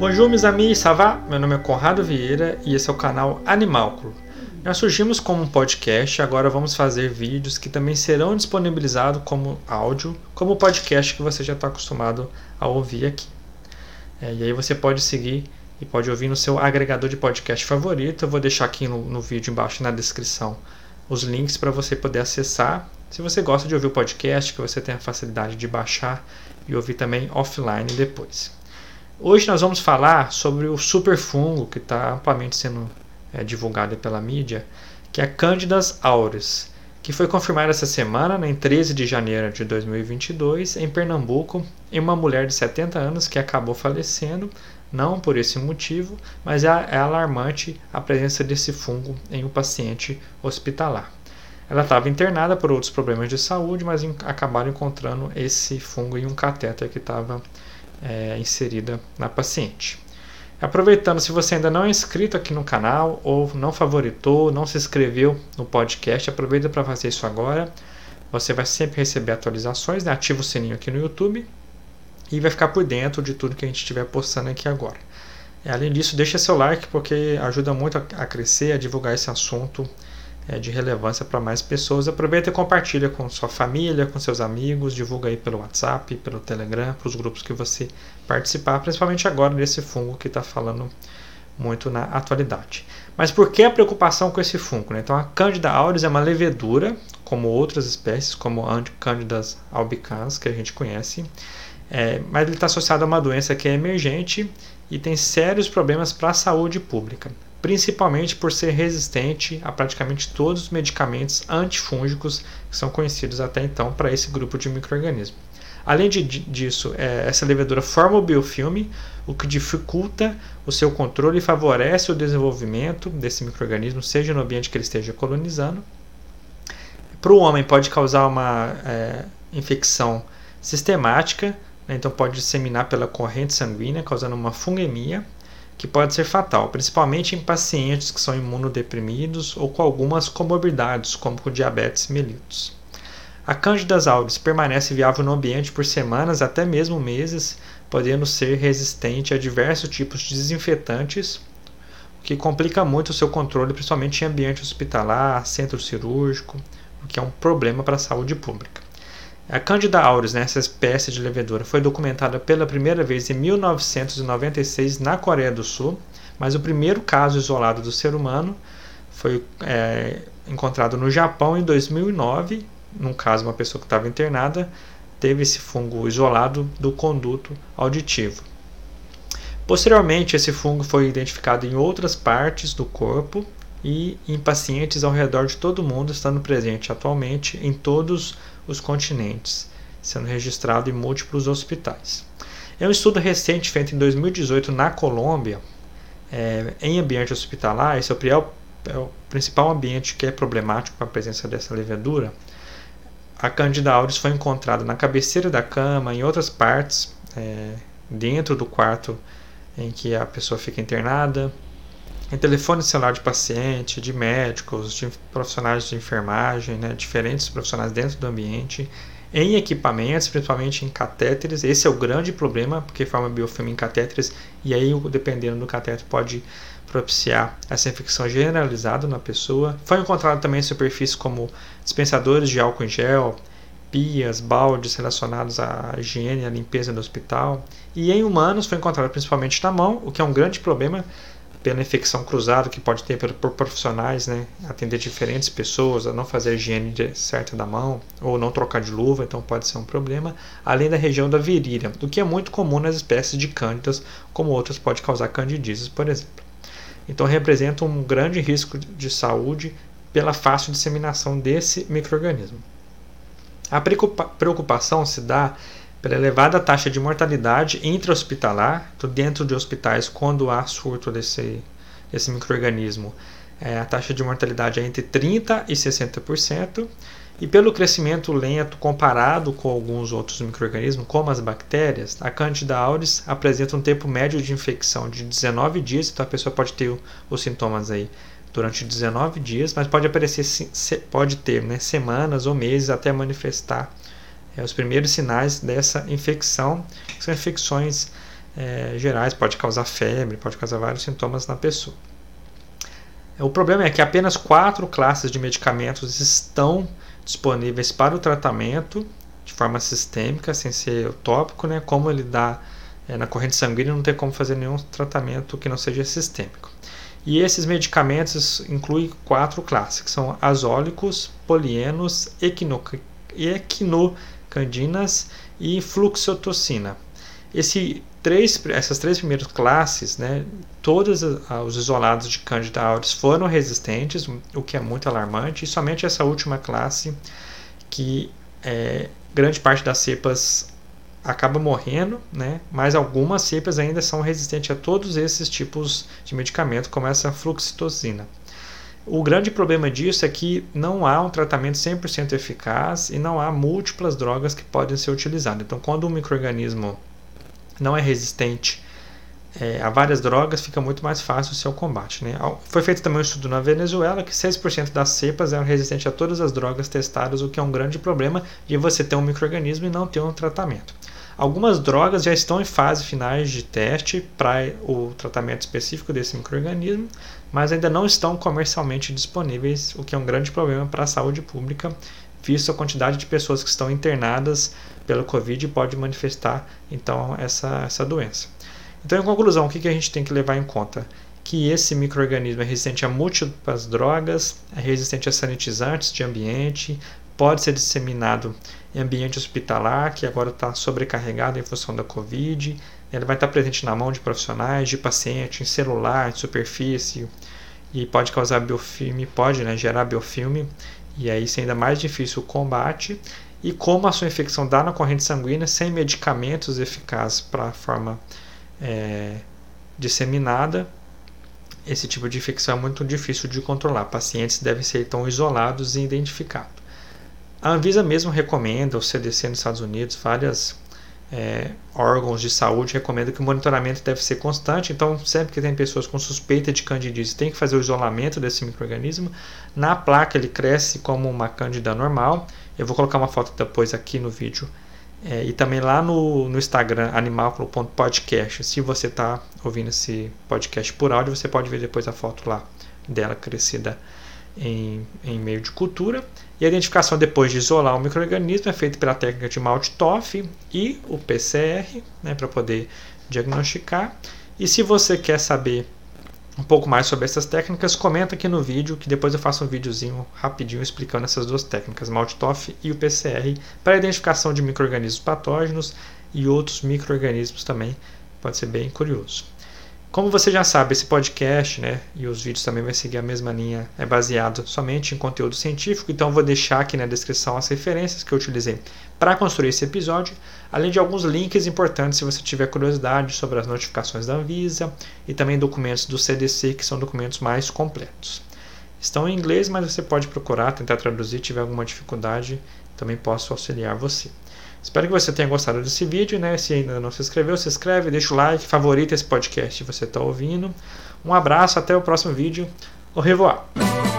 Bonjour, meus amis, ça va? Meu nome é Conrado Vieira e esse é o canal Animalcro. Nós surgimos como um podcast, agora vamos fazer vídeos que também serão disponibilizados como áudio, como podcast que você já está acostumado a ouvir aqui. É, e aí você pode seguir e pode ouvir no seu agregador de podcast favorito. Eu vou deixar aqui no, no vídeo embaixo na descrição os links para você poder acessar. Se você gosta de ouvir o podcast, que você tem a facilidade de baixar e ouvir também offline depois. Hoje nós vamos falar sobre o superfungo que está amplamente sendo é, divulgado pela mídia, que é a Cândidas auris, que foi confirmada essa semana, né, em 13 de janeiro de 2022, em Pernambuco, em uma mulher de 70 anos que acabou falecendo, não por esse motivo, mas é, é alarmante a presença desse fungo em um paciente hospitalar. Ela estava internada por outros problemas de saúde, mas acabaram encontrando esse fungo em um catéter que estava é, inserida na paciente. Aproveitando, se você ainda não é inscrito aqui no canal ou não favoritou, não se inscreveu no podcast, aproveita para fazer isso agora. Você vai sempre receber atualizações, né? ativa o sininho aqui no YouTube e vai ficar por dentro de tudo que a gente estiver postando aqui agora. Além disso, deixa seu like porque ajuda muito a crescer, a divulgar esse assunto é, de relevância para mais pessoas. Aproveita e compartilha com sua família, com seus amigos, divulga aí pelo WhatsApp, pelo Telegram, para os grupos que você participar, principalmente agora desse fungo que está falando muito na atualidade. Mas por que a preocupação com esse fungo? Né? Então a Candida auris é uma levedura, como outras espécies, como a Cândidas albicans, que a gente conhece, é, mas ele está associado a uma doença que é emergente e tem sérios problemas para a saúde pública principalmente por ser resistente a praticamente todos os medicamentos antifúngicos que são conhecidos até então para esse grupo de microorganismos. Além de, disso, é, essa levedura forma o biofilme, o que dificulta o seu controle e favorece o desenvolvimento desse microorganismo, seja no ambiente que ele esteja colonizando. Para o homem, pode causar uma é, infecção sistemática, né, então pode disseminar pela corrente sanguínea, causando uma fungemia, que pode ser fatal, principalmente em pacientes que são imunodeprimidos ou com algumas comorbidades, como com diabetes mellitus. A Candida auris permanece viável no ambiente por semanas até mesmo meses, podendo ser resistente a diversos tipos de desinfetantes, o que complica muito o seu controle, principalmente em ambiente hospitalar, centro cirúrgico, o que é um problema para a saúde pública. A Candida auris, né, essa espécie de levedura, foi documentada pela primeira vez em 1996 na Coreia do Sul, mas o primeiro caso isolado do ser humano foi é, encontrado no Japão em 2009. Num caso, uma pessoa que estava internada teve esse fungo isolado do conduto auditivo. Posteriormente, esse fungo foi identificado em outras partes do corpo e em pacientes ao redor de todo o mundo, estando presente atualmente em todos os continentes, sendo registrado em múltiplos hospitais. É um estudo recente feito em 2018 na Colômbia, é, em ambiente hospitalar, esse é o, é o principal ambiente que é problemático com a presença dessa levedura. A Candida auris foi encontrada na cabeceira da cama, em outras partes, é, dentro do quarto em que a pessoa fica internada, em telefone celular de paciente, de médicos, de profissionais de enfermagem, né, diferentes profissionais dentro do ambiente, em equipamentos, principalmente em catéteres. Esse é o grande problema, porque forma biofilme em catéteres, e aí, dependendo do catéter, pode propiciar essa infecção generalizada na pessoa. Foi encontrado também em superfícies como dispensadores de álcool em gel, pias, baldes relacionados à higiene à limpeza do hospital. E em humanos foi encontrado principalmente na mão, o que é um grande problema pela infecção cruzada que pode ter por profissionais, né, atender diferentes pessoas, a não fazer a higiene certa da mão ou não trocar de luva, então pode ser um problema, além da região da virilha, o que é muito comum nas espécies de cândidas, como outras pode causar candidíasis, por exemplo. Então representa um grande risco de saúde pela fácil disseminação desse microorganismo. A preocupação se dá pela elevada taxa de mortalidade intra-hospitalar, dentro de hospitais, quando há surto desse, desse microorganismo, é, a taxa de mortalidade é entre 30% e 60%, e pelo crescimento lento comparado com alguns outros microorganismos, como as bactérias, a Candida auris apresenta um tempo médio de infecção de 19 dias, então a pessoa pode ter os sintomas aí durante 19 dias, mas pode aparecer pode ter né, semanas ou meses até manifestar é, os primeiros sinais dessa infecção, que são infecções é, gerais, pode causar febre, pode causar vários sintomas na pessoa. O problema é que apenas quatro classes de medicamentos estão disponíveis para o tratamento de forma sistêmica, sem ser tópico, né? Como ele dá é, na corrente sanguínea, não tem como fazer nenhum tratamento que não seja sistêmico. E esses medicamentos incluem quatro classes, que são azólicos, polienos, equinocandinas e fluxotocina. Esse três, essas três primeiras classes, né, todos os isolados de Candida auris foram resistentes, o que é muito alarmante, e somente essa última classe, que é, grande parte das cepas acaba morrendo, né, mas algumas cepas ainda são resistentes a todos esses tipos de medicamento, como essa fluxitosina. O grande problema disso é que não há um tratamento 100% eficaz e não há múltiplas drogas que podem ser utilizadas. Então, quando um microorganismo não é resistente é, a várias drogas, fica muito mais fácil o seu combate. Né? Foi feito também um estudo na Venezuela que 6% das cepas eram resistentes a todas as drogas testadas, o que é um grande problema de você ter um microorganismo e não ter um tratamento. Algumas drogas já estão em fase finais de teste para o tratamento específico desse microorganismo, mas ainda não estão comercialmente disponíveis, o que é um grande problema para a saúde pública, visto a quantidade de pessoas que estão internadas pelo Covid pode manifestar então essa, essa doença. Então, em conclusão, o que, que a gente tem que levar em conta? Que esse microorganismo é resistente a múltiplas drogas, é resistente a sanitizantes de ambiente, pode ser disseminado em ambiente hospitalar, que agora está sobrecarregado em função da Covid. Ele vai estar presente na mão de profissionais, de paciente, em celular, em superfície, e pode causar biofilme, pode né, gerar biofilme, e aí isso é ainda mais difícil o combate e como a sua infecção dá na corrente sanguínea sem medicamentos eficazes para a forma é, disseminada, esse tipo de infecção é muito difícil de controlar. Pacientes devem ser então isolados e identificados. A Anvisa mesmo recomenda, o CDC nos Estados Unidos, vários é, órgãos de saúde recomendam que o monitoramento deve ser constante. Então, sempre que tem pessoas com suspeita de candidíase, tem que fazer o isolamento desse microorganismo. Na placa ele cresce como uma candida normal eu vou colocar uma foto depois aqui no vídeo. É, e também lá no, no Instagram, animalculo.podcast. Se você está ouvindo esse podcast por áudio, você pode ver depois a foto lá dela crescida em, em meio de cultura. E a identificação depois de isolar o microorganismo é feita pela técnica de Malte-Toff e o PCR, né, para poder diagnosticar. E se você quer saber um pouco mais sobre essas técnicas, comenta aqui no vídeo que depois eu faço um videozinho rapidinho explicando essas duas técnicas, Maltitoff e o PCR, para identificação de microrganismos patógenos e outros microrganismos também. Pode ser bem curioso. Como você já sabe, esse podcast né, e os vídeos também vai seguir a mesma linha, é baseado somente em conteúdo científico, então vou deixar aqui na descrição as referências que eu utilizei para construir esse episódio, além de alguns links importantes se você tiver curiosidade sobre as notificações da Anvisa e também documentos do CDC, que são documentos mais completos. Estão em inglês, mas você pode procurar, tentar traduzir, tiver alguma dificuldade, também posso auxiliar você. Espero que você tenha gostado desse vídeo, né? Se ainda não se inscreveu, se inscreve, deixa o like, favorita esse podcast se você está ouvindo. Um abraço, até o próximo vídeo. Au revoir!